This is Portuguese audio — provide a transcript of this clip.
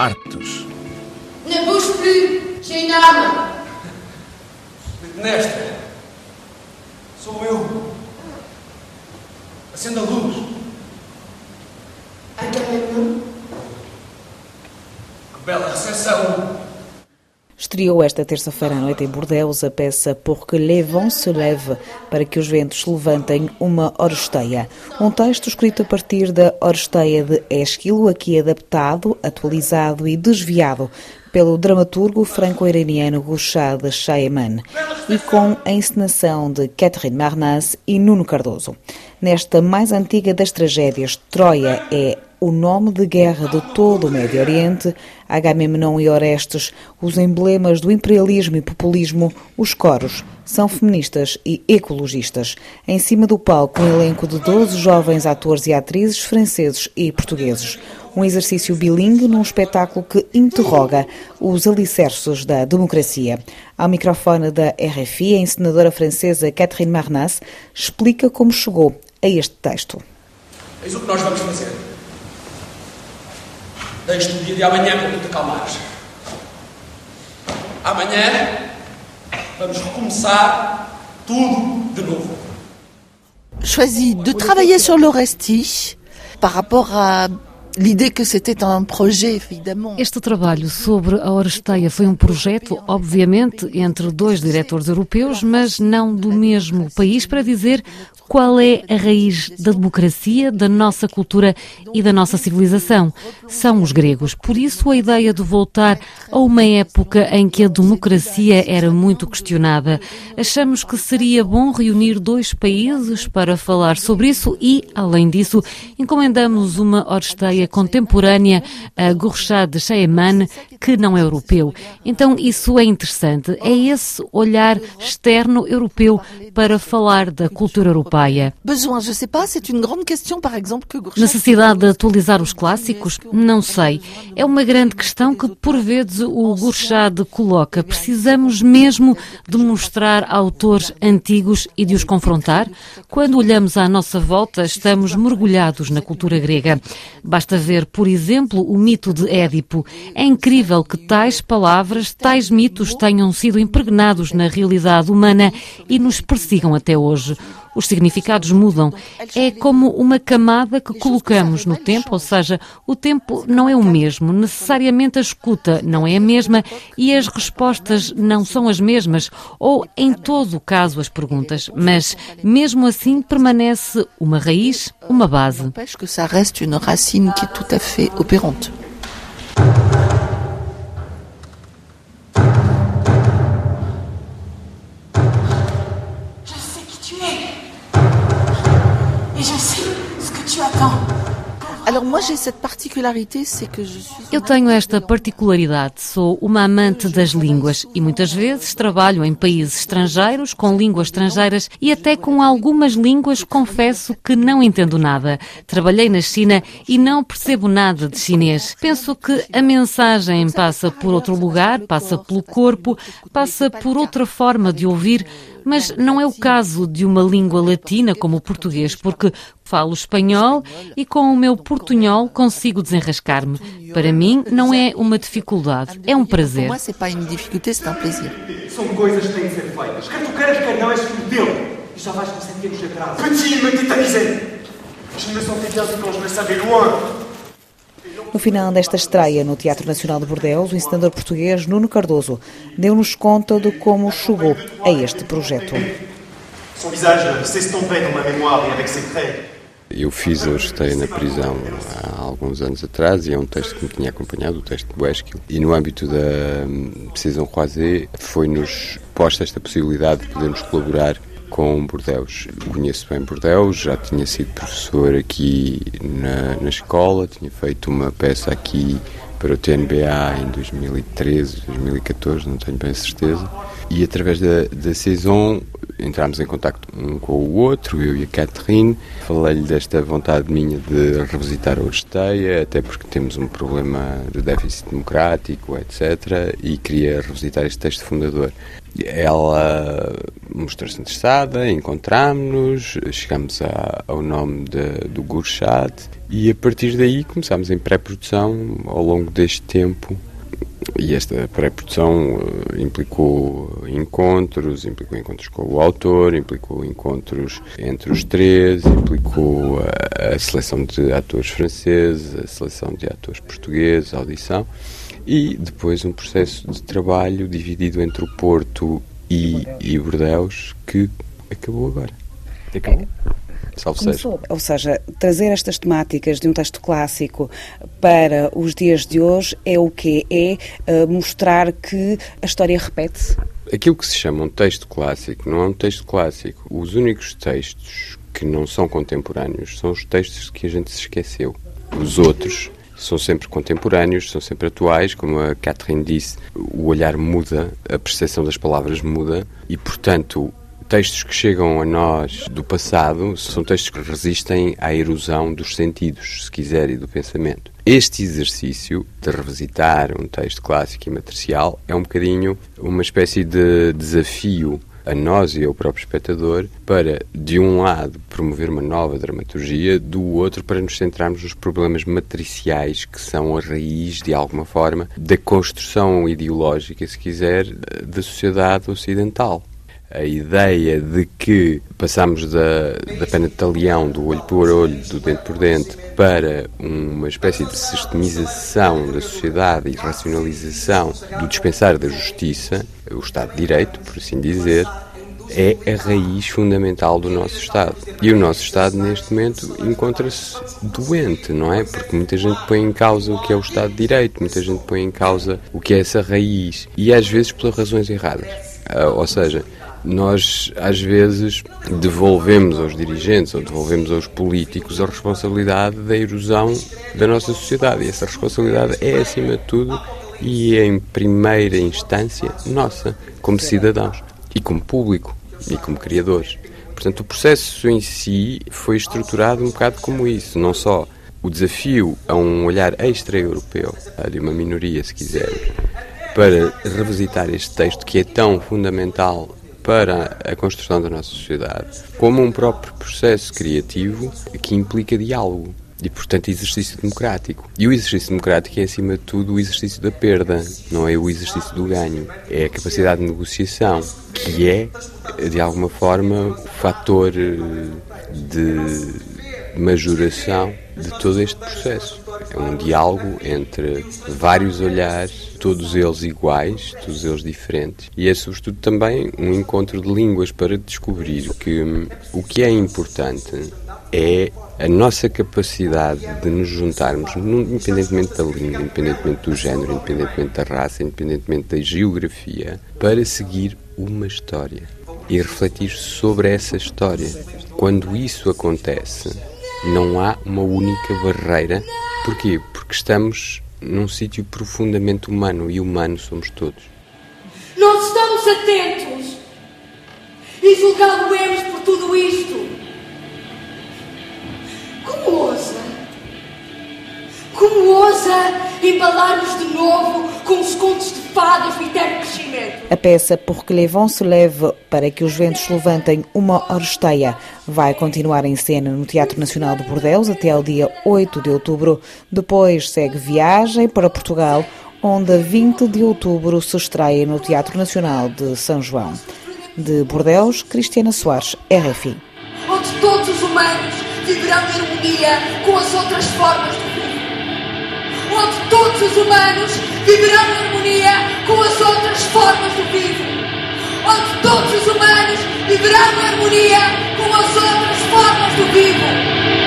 Artes. Plus, j'ai une arme. Nesta. Sou eu. Acenda a luz. Agamemnon. Que bela recepção. Estreou esta terça-feira à noite em Bordeaux a peça Pour que les vents se lèvent, para que os ventos levantem, uma Oresteia. Um texto escrito a partir da Oresteia de Esquilo, aqui adaptado, atualizado e desviado pelo dramaturgo franco-iraniano Gouchad Chaeman e com a encenação de Catherine Marnas e Nuno Cardoso. Nesta mais antiga das tragédias, Troia é o nome de guerra de todo o Médio Oriente, Agamemnon e Orestes, os emblemas do imperialismo e populismo, os coros, são feministas e ecologistas. Em cima do palco, um elenco de 12 jovens atores e atrizes franceses e portugueses. Um exercício bilingue num espetáculo que interroga os alicerces da democracia. Ao microfone da RFI, a encenadora francesa Catherine Marnas explica como chegou a este texto. Eis o que nós vamos fazer. Deixe-te o dia de amanhã para te acalmares. Amanhã vamos recomeçar tudo de novo. Choisi de travailler sur l'Orestie par rapport à Este trabalho sobre a Oresteia foi um projeto, obviamente, entre dois diretores europeus, mas não do mesmo país, para dizer qual é a raiz da democracia, da nossa cultura e da nossa civilização. São os gregos. Por isso, a ideia de voltar a uma época em que a democracia era muito questionada. Achamos que seria bom reunir dois países para falar sobre isso e, além disso, encomendamos uma Oresteia contemporânea a Gurchad Chaeman, que não é europeu. Então, isso é interessante. É esse olhar externo europeu para falar da cultura europeia. Necessidade de atualizar os clássicos? Não sei. É uma grande questão que, por vezes, o Gurchad coloca. Precisamos mesmo de mostrar autores antigos e de os confrontar? Quando olhamos à nossa volta, estamos mergulhados na cultura grega. Basta ver, por exemplo, o mito de Édipo. É incrível que tais palavras, tais mitos tenham sido impregnados na realidade humana e nos persigam até hoje os significados mudam. É como uma camada que colocamos no tempo, ou seja, o tempo não é o mesmo, necessariamente a escuta não é a mesma e as respostas não são as mesmas, ou em todo o caso as perguntas, mas mesmo assim permanece uma raiz, uma base. que ça reste une racine qui est tout à fait opérante. Eu tenho esta particularidade, sou uma amante das línguas e muitas vezes trabalho em países estrangeiros, com línguas estrangeiras e até com algumas línguas confesso que não entendo nada. Trabalhei na China e não percebo nada de chinês. Penso que a mensagem passa por outro lugar, passa pelo corpo, passa por outra forma de ouvir, mas não é o caso de uma língua latina como o português, porque falo espanhol e com o meu portunhol consigo desenrascar-me. Para mim não é uma dificuldade, é um prazer. Un plaisir. São coisas que têm de ser feitas. Quer tu queiras, quer não, és filho dele. E já vais com centenos de atraso. Petit, me tétanisé. Je me sentais bien quand je me savais loin. No final desta estreia no Teatro Nacional de Bordeaux, o encenador português Nuno Cardoso deu-nos conta de como chegou a este projeto. Eu fiz a Oresteia na prisão há alguns anos atrás e é um texto que me tinha acompanhado, o texto de Esquil. E no âmbito da hum, Saison Croisée foi-nos posta esta possibilidade de podermos colaborar com Bordeaux. Conheço bem Bordeaux, já tinha sido professor aqui na, na escola, tinha feito uma peça aqui para o TNBA em 2013, 2014, não tenho bem certeza. E através da, da Saison entramos em contacto um com o outro, eu e a Catherine. Falei-lhe desta vontade minha de revisitar a Oresteia, até porque temos um problema de déficit democrático, etc. E queria revisitar este texto fundador. Ela mostrou-se interessada, encontrámos-nos, chegamos ao nome de, do Gurchad e a partir daí começámos em pré-produção ao longo deste tempo e esta pré-produção uh, implicou encontros, implicou encontros com o autor, implicou encontros entre os três, implicou a, a seleção de atores franceses, a seleção de atores portugueses, audição, e depois um processo de trabalho dividido entre o Porto e, e que acabou agora. Acabou. Salve Começou, ou seja, trazer estas temáticas de um texto clássico para os dias de hoje é o que É uh, mostrar que a história repete-se? Aquilo que se chama um texto clássico não é um texto clássico. Os únicos textos que não são contemporâneos são os textos que a gente se esqueceu. Os outros são sempre contemporâneos, são sempre atuais, como a Catherine disse, o olhar muda, a percepção das palavras muda e, portanto, textos que chegam a nós do passado são textos que resistem à erosão dos sentidos, se quiser, e do pensamento. Este exercício de revisitar um texto clássico e matricial é um bocadinho uma espécie de desafio a nós e ao próprio espectador para, de um lado, promover uma nova dramaturgia, do outro, para nos centrarmos nos problemas matriciais que são a raiz, de alguma forma, da construção ideológica, se quiser, da sociedade ocidental a ideia de que passamos da, da pena de talião, do olho por olho, do dente por dente, para uma espécie de sistemização da sociedade e racionalização do dispensar da justiça, o Estado de Direito, por assim dizer, é a raiz fundamental do nosso Estado. E o nosso Estado, neste momento, encontra-se doente, não é? Porque muita gente põe em causa o que é o Estado de Direito, muita gente põe em causa o que é essa raiz, e às vezes por razões erradas. Uh, ou seja, nós às vezes devolvemos aos dirigentes ou devolvemos aos políticos a responsabilidade da erosão da nossa sociedade. E essa responsabilidade é, acima de tudo, e em primeira instância, nossa, como cidadãos e como público e como criadores. Portanto, o processo em si foi estruturado um bocado como isso, não só o desafio a um olhar extra-europeu, de uma minoria, se quiser, para revisitar este texto que é tão fundamental para a construção da nossa sociedade, como um próprio processo criativo que implica diálogo e, portanto, exercício democrático. E o exercício democrático é, acima de tudo, o exercício da perda, não é o exercício do ganho. É a capacidade de negociação, que é, de alguma forma, o fator eh, de majoração de todo este processo. É um diálogo entre vários olhares, todos eles iguais, todos eles diferentes, e é sobretudo também um encontro de línguas para descobrir que o que é importante é a nossa capacidade de nos juntarmos, independentemente da língua, independentemente do género, independentemente da raça, independentemente da geografia, para seguir uma história e refletir sobre essa história. Quando isso acontece, não há uma única barreira. Porquê? Porque estamos num sítio profundamente humano e humano somos todos. Nós estamos atentos e julgá-lo-emos por tudo isto. Como ousa? Como ousa embalar-nos de novo com os contos de A peça Porque Levon se leve para que os ventos levantem uma oresteia vai continuar em cena no Teatro Nacional de Bordeus até ao dia 8 de outubro. Depois segue viagem para Portugal, onde a 20 de outubro se estreia no Teatro Nacional de São João. De Bordeus, Cristiana Soares, RFI. Onde todos os humanos viverão em harmonia com as outras formas de vida onde todos os humanos viverão em harmonia com as outras formas do vivo. Onde todos os humanos viverão em harmonia com as outras formas do vivo.